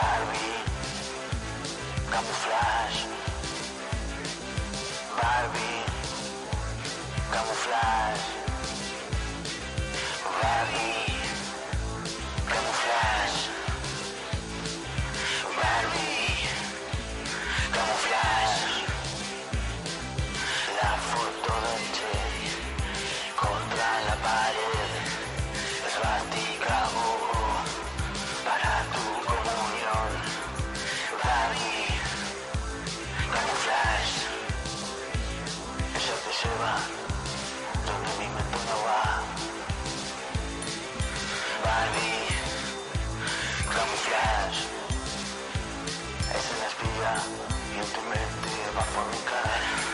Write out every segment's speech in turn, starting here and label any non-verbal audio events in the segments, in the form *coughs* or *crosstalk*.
Barbie, camuflage. Barbie, camuflage. Y en tu mente va a fornicar.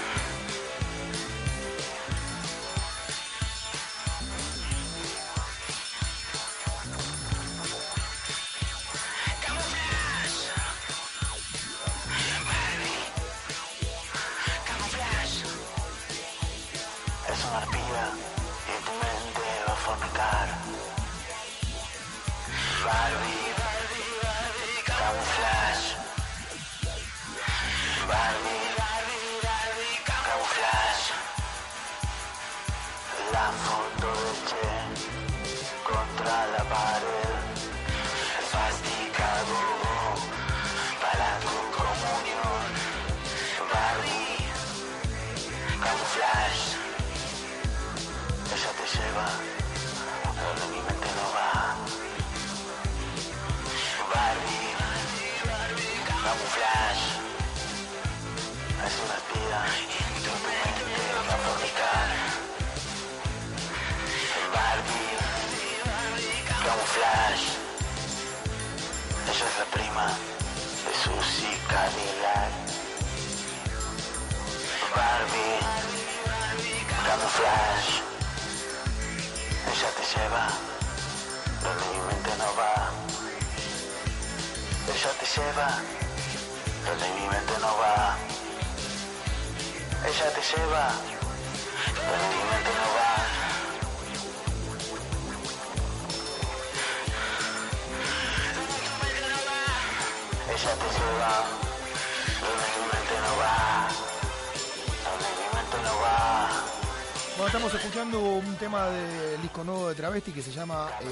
Bueno, estamos escuchando un tema del disco nuevo de Travesti que se llama eh,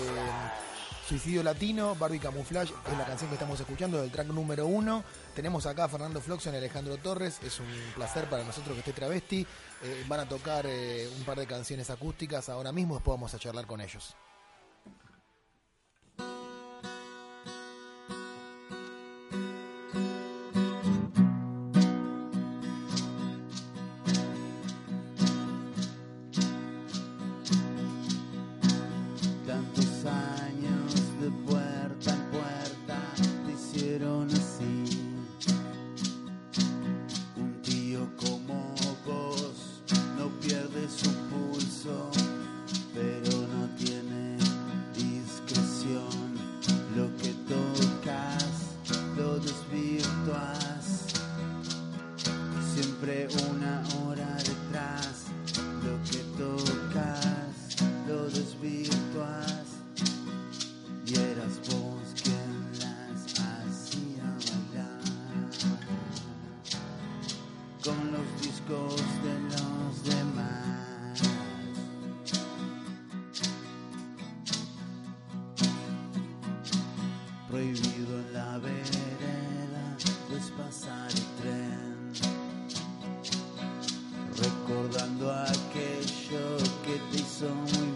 Suicidio Latino, Barbie Camouflage, es la canción que estamos escuchando del track número uno. Tenemos acá a Fernando Floxon y Alejandro Torres, es un placer para nosotros que esté Travesti. Eh, van a tocar eh, un par de canciones acústicas ahora mismo, después vamos a charlar con ellos. Prohibido en la vereda es pasar el tren, recordando aquello que te hizo muy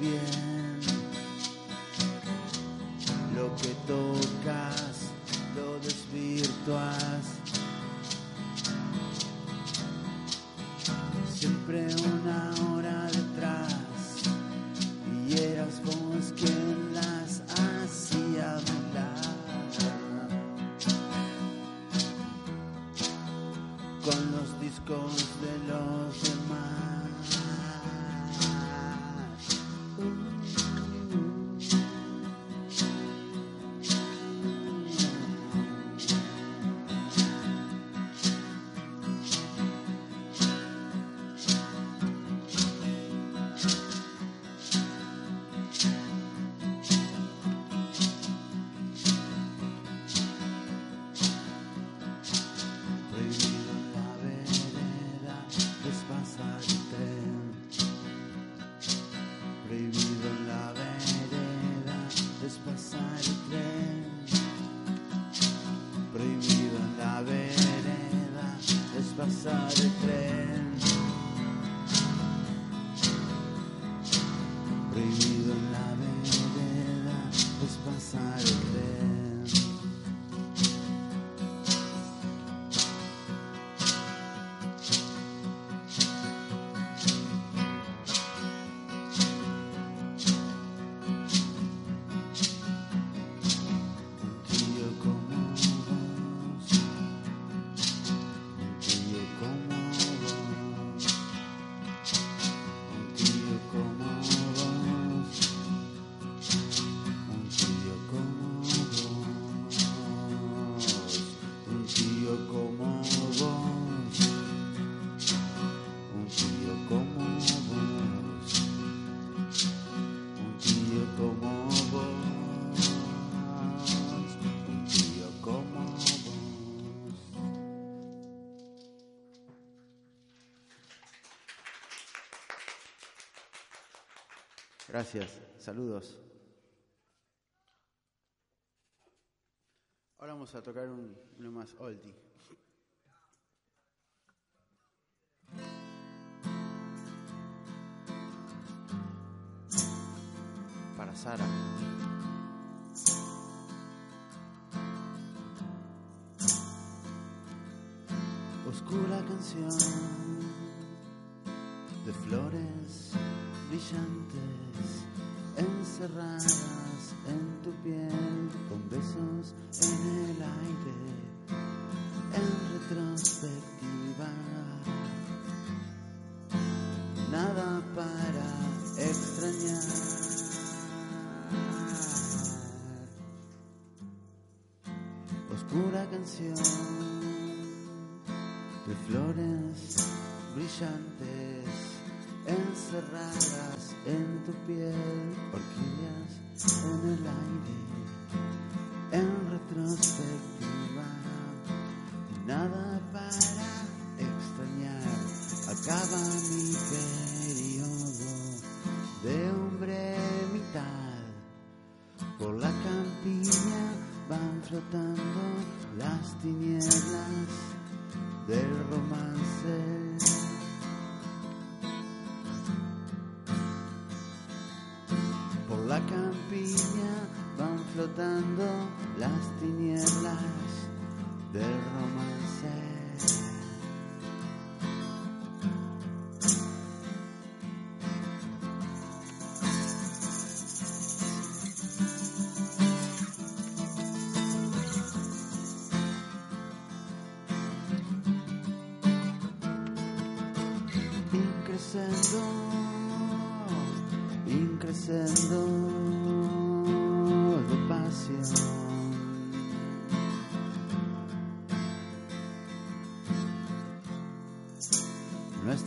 Gracias, saludos. Ahora vamos a tocar un, uno más oldie. Para Sara. Oscura canción de flores brillantes encerradas en tu piel con besos en el aire en retrospectiva. Nada para extrañar. Oscura canción de flores brillantes en tu piel, orquídeas en el aire, en retrospectiva, nada para extrañar, acaba mi periodo de hombre mitad, por la campiña van flotando las tinieblas del las tinieblas del romance.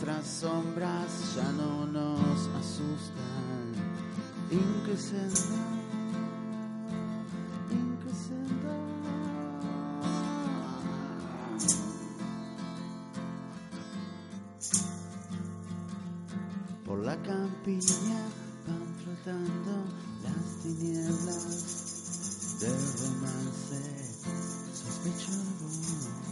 Nuestras sombras ya no nos asustan. Increscendo, increscendo. Por la campiña van flotando las tinieblas del romance. Sospecho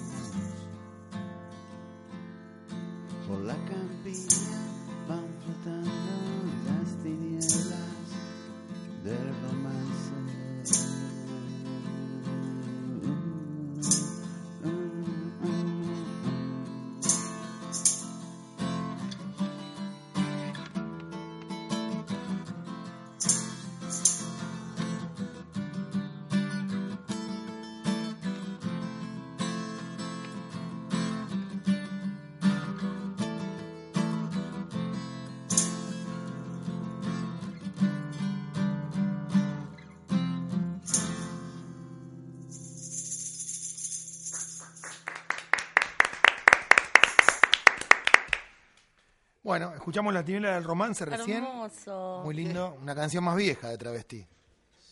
escuchamos La Tiniebla del Romance recién. Hermoso. Muy lindo. Una canción más vieja de Travesti.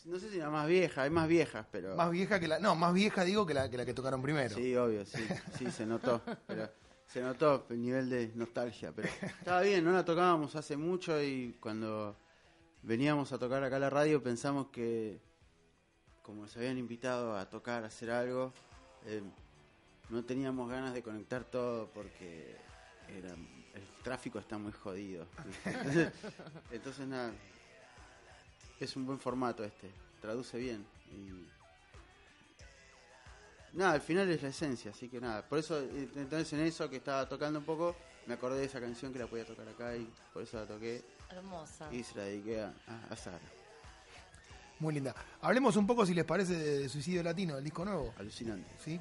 No sé si la más vieja, hay más viejas, pero... Más vieja que la. No, más vieja digo que la que, la que tocaron primero. Sí, obvio, sí, sí, se notó. Pero se notó el nivel de nostalgia. Pero estaba bien, no la tocábamos hace mucho y cuando veníamos a tocar acá a la radio pensamos que, como nos habían invitado a tocar, a hacer algo, eh, no teníamos ganas de conectar todo porque era, el tráfico está muy jodido. Entonces, *laughs* entonces nada, es un buen formato este, traduce bien. Y... Nada, al final es la esencia, así que nada. Por eso, eh, entonces en eso que estaba tocando un poco, me acordé de esa canción que la podía tocar acá y por eso la toqué Hermosa. y se la dediqué a, a- a Sara. Muy linda. Hablemos un poco, si les parece, de, de Suicidio Latino, el disco nuevo. Alucinante. ¿Sí?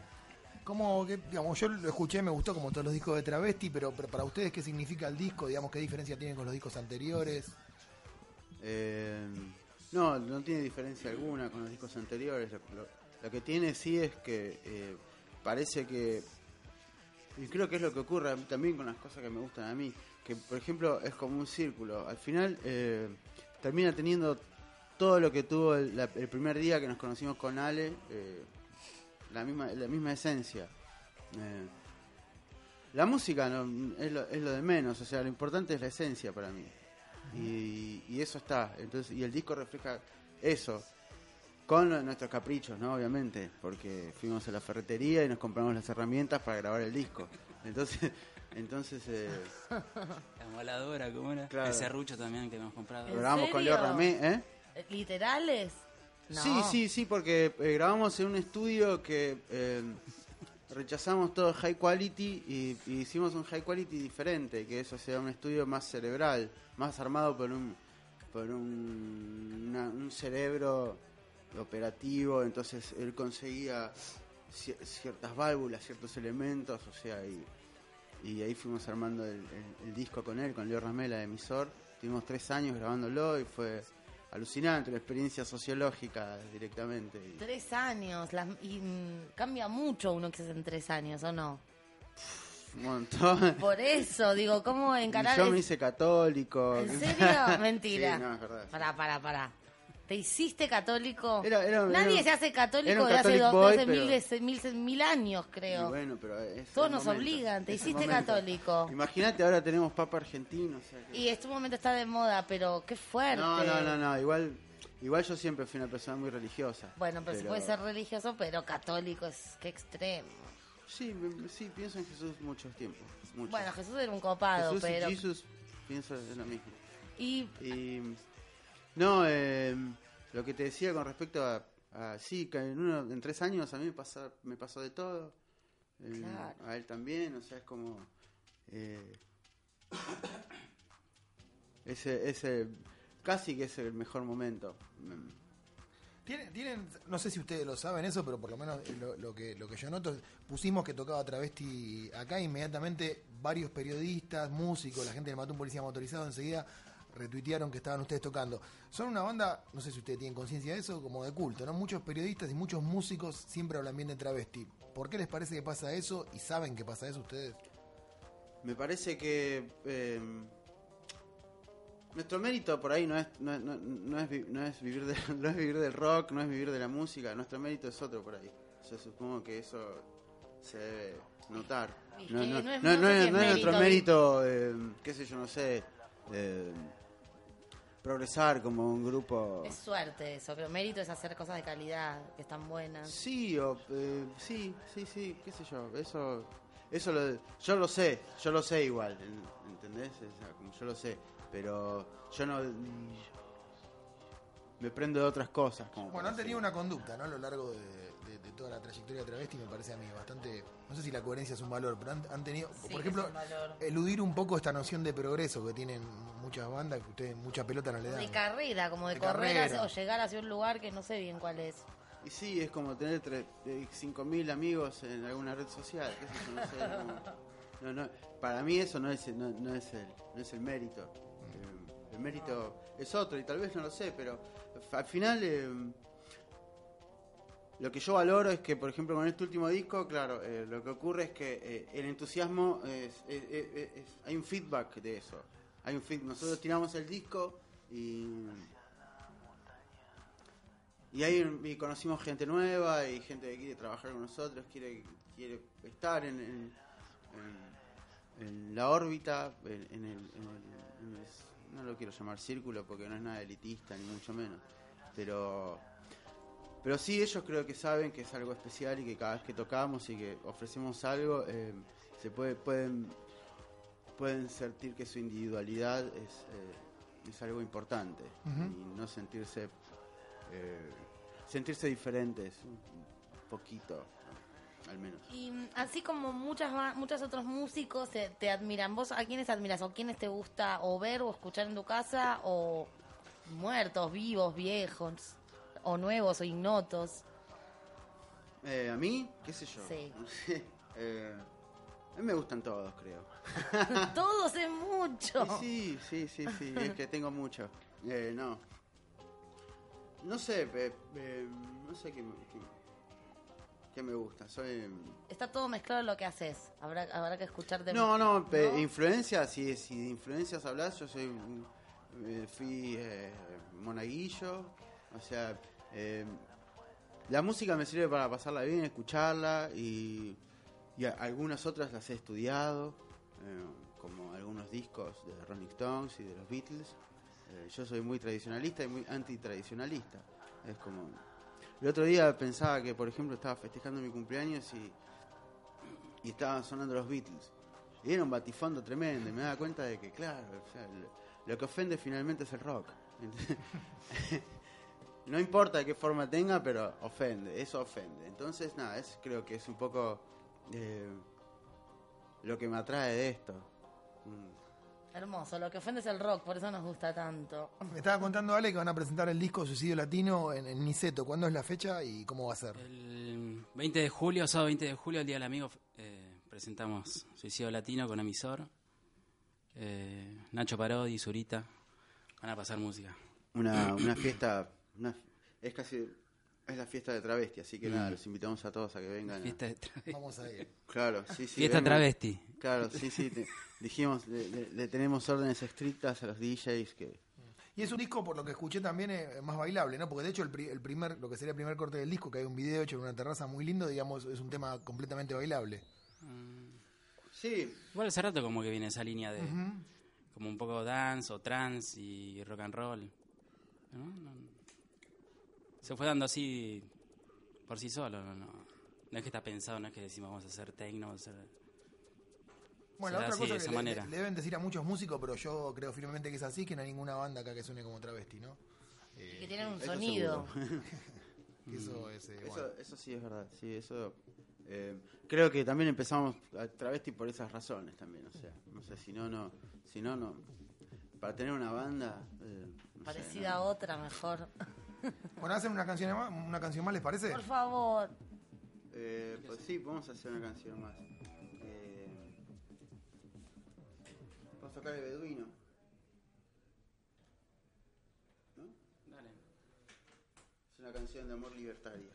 ¿Cómo, que, digamos, yo lo escuché, me gustó como todos los discos de Travesti, pero, pero para ustedes, ¿qué significa el disco? Digamos, ¿qué diferencia tiene con los discos anteriores? Eh, no, no tiene diferencia alguna con los discos anteriores. Lo, que tiene sí es que eh, parece que. Y creo que es lo que ocurre también con las cosas que me gustan a mí. Que, por ejemplo, es como un círculo. Al final eh, termina teniendo todo lo que tuvo el, primer día que nos conocimos con Ale. Eh, la, misma, la misma esencia. Eh, la música no, es, lo, es lo de menos. O sea, lo importante es la esencia para mí. Y, y eso está. Entonces, y el disco refleja eso. Con nuestros caprichos, ¿no? Obviamente. Porque fuimos a la ferretería y nos compramos las herramientas para grabar el disco. Entonces, *laughs* entonces eh, La moladora, ¿cómo era? Claro. El serrucho también que hemos comprado. ¿En grabamos con? Leo Ramé, ¿eh? ¿Literales? Sí, sí, sí, porque eh, grabamos en un estudio que eh, rechazamos todo high quality y, hicimos un high quality diferente, que eso sea un estudio más cerebral, más armado por un por un, un cerebro operativo, entonces él conseguía cier- ciertas válvulas, ciertos elementos, o sea, y, y ahí fuimos armando el, el- disco con él, con Leo Ramela, emisor. Tuvimos tres años grabándolo y fue alucinante, una experiencia sociológica directamente. Tres años. las- y mm, cambia mucho uno que se hace en tres años, ¿o no? un montón. Por eso, digo, ¿cómo *laughs* encarar Yo me hice católico. ¿En serio? *laughs* Mentira. Sí, no, es verdad. Pará, pará, pará. ¿Te hiciste católico? Era- era- Nadie era- se hace católico era un de hace, Catholic do- boy, hace pero- mil, mil, mil años, Y creo. bueno, pero Todos nos momento, obligan, te hiciste católico. Imagínate, ahora tenemos papa argentino. o sea que- Y este momento está de moda, pero qué fuerte. No, no, no, no, igual, igual yo siempre fui una persona muy religiosa. Bueno, pero, se puede ser religioso, pero católico es qué extremo. Sí, sí, pienso en Jesús mucho tiempo. mucho. Bueno, Jesús era un copado, Jesús pero... y Jesús, pienso en lo mismo. Y Y no, eh, lo que te decía con respecto a, a- sí, que en, uno, en tres años a mí me, pasa, me pasó de todo, Eh, Claro. a él también, o sea, es como eh, *coughs* ese, ese, casi que es el mejor momento. Mm, ¿Tienen, tienen, no sé si ustedes lo saben eso, pero por lo menos lo, lo que, lo que yo noto, pusimos que tocaba travesti acá, inmediatamente varios periodistas, músicos, la gente de Mató un Policía Motorizado enseguida retuitearon que estaban ustedes tocando. Son una banda, no sé si ustedes tienen conciencia de eso, como de culto, ¿no? Muchos periodistas y muchos músicos siempre hablan bien de travesti. ¿Por qué les parece que pasa eso y saben que pasa eso ustedes? Me parece que eh, nuestro mérito por ahí no es no, es- no- no es, no es vivir de- *laughs* no es vivir del rock, no es vivir de la música, nuestro mérito es otro por ahí. Yo supongo que eso se debe notar. Es No, que no- no es- no- no no sé es si es no es nuestro mérito, mérito, eh, qué sé yo, no sé, eh, progresar como un grupo. es suerte eso, pero mérito es hacer cosas de calidad, que están buenas. Sí, o, eh, sí, sí, sí, qué sé yo, eso, eso lo, yo lo sé, yo lo sé igual, en- ¿entendés? O sea, como yo lo sé, pero yo no me prendo de otras cosas. Como Bueno, han tenido una conducta, ¿no? A lo largo de toda la trayectoria de travesti, me parece a mí bastante. No sé si la coherencia es un valor, pero han, han tenido, Sí, por ejemplo, eludir un poco esta noción de progreso que tienen muchas bandas, que ustedes mucha pelota no le dan. De carrera, como de, De correr hacia- o llegar hacia un lugar que no sé bien cuál es. Y sí, es como tener tre- eh, 5.000 amigos en alguna red social, no sé. no- no, no, para mí eso no es, no, no es, el, no es el mérito. Eh, el mérito es otro y tal vez no lo sé, pero al final eh, lo que yo valoro es que, por ejemplo, con este último disco, claro, eh, lo que ocurre es que eh, el entusiasmo, es, hay un feedback de eso. Hay un feed, nosotros tiramos el disco y y ahí y conocimos gente nueva y gente que quiere trabajar con nosotros, quiere, quiere estar en, en, en- en la órbita, el- en el- no lo quiero llamar círculo porque no es nada elitista ni mucho menos, pero pero sí ellos creo que saben que es algo especial y que cada vez que tocamos y que ofrecemos algo eh, se puede pueden pueden sentir que su individualidad es eh, es algo importante. Y no sentirse eh, sentirse diferentes un poquito ¿no? al menos. Y mm, así como muchas ba- muchos otros músicos te, te admiran, ¿vos a quiénes admiras o quiénes te gusta o ver o escuchar en tu casa o muertos, vivos, viejos o nuevos o ignotos? Eh, a mí qué sé yo Sí. *laughs* Eh, a mí me gustan todos creo *laughs* Todos es mucho. Sí, sí, sí, sí, es que tengo mucho. Eh, no. No sé, no sé qué, me- qué- qué me gusta. Soy. Está todo mezclado en lo que haces. Habrá, habrá que escucharte. No, no, ¿No? influencias, si, si de influencias hablas, yo soy. eh, fui eh, monaguillo, o sea. Eh, la música me sirve para pasarla bien, escucharla y, y algunas otras las he estudiado, eh, como algunos discos de Rolling Stones y de los Beatles. Eh, yo soy muy tradicionalista y muy antitradicionalista. Es como... El otro día pensaba que, por ejemplo, estaba festejando mi cumpleaños y, y estaban sonando los Beatles. Y era un batifondo tremendo y me daba cuenta de que, claro, lo que ofende finalmente es el rock. *laughs* no importa de qué forma tenga, pero ofende, eso ofende. Entonces, nada, es, creo que es un poco eh, lo que me atrae de esto. Mm. Hermoso, lo que ofende es el rock, por eso nos gusta tanto. Me estaba contando Ale que van a presentar el disco Suicidio Latino en, en Niceto. ¿Cuándo es la fecha y cómo va a ser? El 20 de julio, sábado 20 de julio, el Día del Amigo, eh, presentamos Suicidio Latino con emisor. Eh, Nacho Parodi, Zurita. Van a pasar música. Una, una fiesta, una- es casi, es la fiesta de travesti, así que nada, los invitamos a todos a que vengan. a- Fiesta, de travesti. Vamos a ir. Claro, sí, sí. Fiesta vengan. travesti. Claro, sí, sí. te- dijimos, le, le- le tenemos órdenes estrictas a los DJs que... Y es un disco, por lo que escuché también, eh, más bailable, ¿no? Porque de hecho el, pri- el primer, lo que sería el primer corte del disco, que hay un video hecho en una terraza muy lindo, digamos, es un tema completamente bailable. Sí, Igual hace rato como que viene esa línea de como un poco dance o trance y rock and roll. ¿no? No- Se fue dando así por sí solo. No, no. No es que está pensado, no es que decimos vamos a hacer techno, vamos a hacer... Bueno, la otra así, cosa de que esa le, manera. le- le deben decir a muchos músicos, pero yo creo firmemente que es así, que no hay ninguna banda acá que suene como travesti, ¿no? Y que tienen un sonido. *laughs* Eso es, eh, bueno. eso, eso sí es verdad. Sí, eso... eh, creo que también empezamos a travesti por esas razones también, o sea, no sé, si no, no... Si no, no... Para tener una banda... eh, no sé, Parecida ¿no? a otra, mejor. Bueno, hacen una canción más, una canción más, ¿les parece? Por favor. Eh, pues sí, vamos a hacer una canción más. Eh, vamos a tocar el beduino. ¿No? Dale. Es una canción de amor libertaria.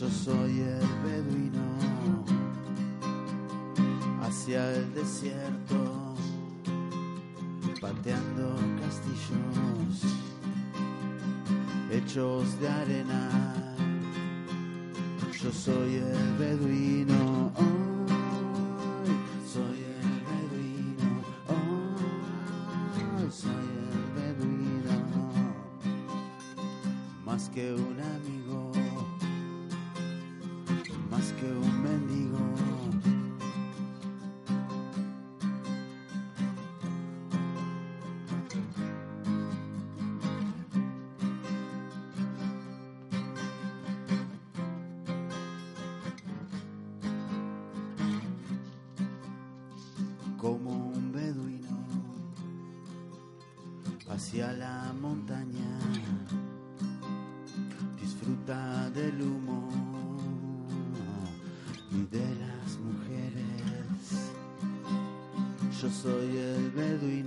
Yo soy el beduino hacia el desierto, pateando castillos hechos de arena. Yo soy el beduino, como un beduino hacia la montaña. Disfruta del humo y de las mujeres. Yo soy el beduino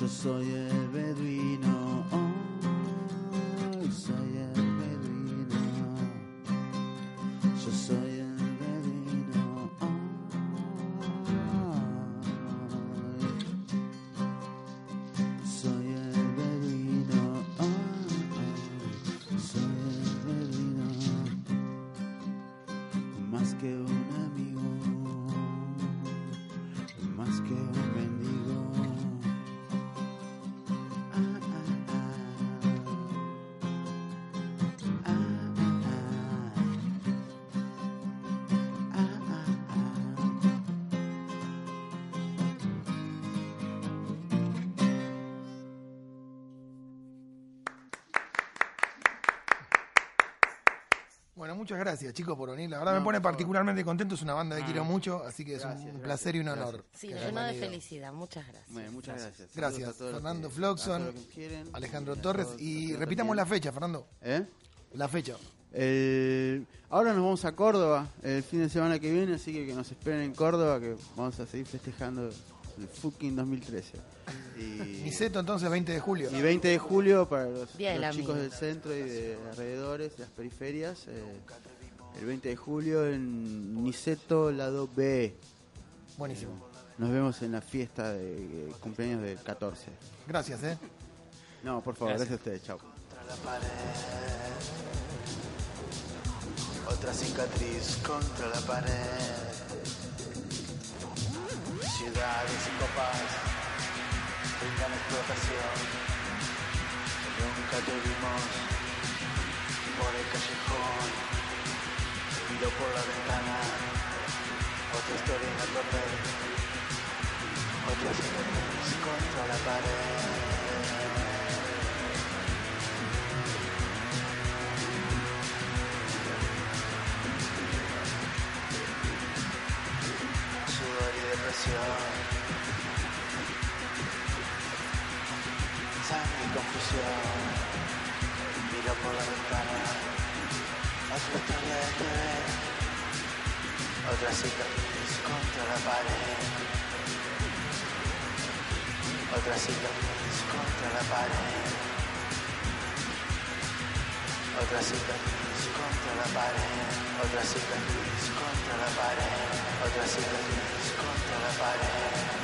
Yo soy el beduino, Bueno, muchas gracias, chicos, por venir. La verdad me pone particularmente contento. Es una banda que Ah. quiero mucho, así que es Gracias, un gracias, placer y un honor. gracias. Sí, llenó de felicidad. Muchas gracias. Bueno, muchas gracias. Gracias, Fernando que- Floxon. Alejandro Torres. todos Y repitamos la fecha, Fernando. ¿Eh? La fecha. El- ahora nos vamos a Córdoba el fin de semana que viene, así que que nos esperen en Córdoba, que vamos a seguir festejando el fucking 2013. Y, *laughs* Niceto, entonces, 20 de julio. y 20 de julio para los, Día del los chicos del centro y de alrededores, las periferias. eh, el 20 de julio en Niceto, lado B. Buenísimo. Nos vemos en la fiesta de eh, cumpleaños del 14. Gracias, ¿eh? No, por favor, Gracias. gracias, a ustedes. Chao. contra la pared. Otra cicatriz contra la pared. Ciudades y copas brindan explotación. Nunca te vimos por el callejón. Miro por la ventana. Otra historia en la torre. Otra cicatriz contra la pared. Sangre y confusión. Miro por la ventana, otra historia de TV, otra cicatriz contra la pared, otra cicatriz contra la pared, otra cicatriz contra la pared, otra cicatriz contra la pared, otra cicatriz contra la pared.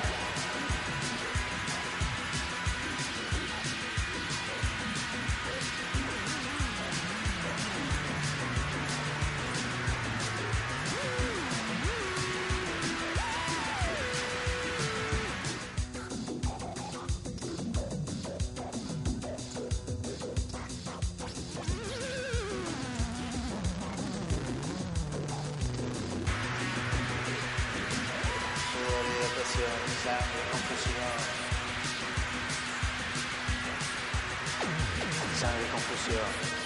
Sangre y confusión. Sangre y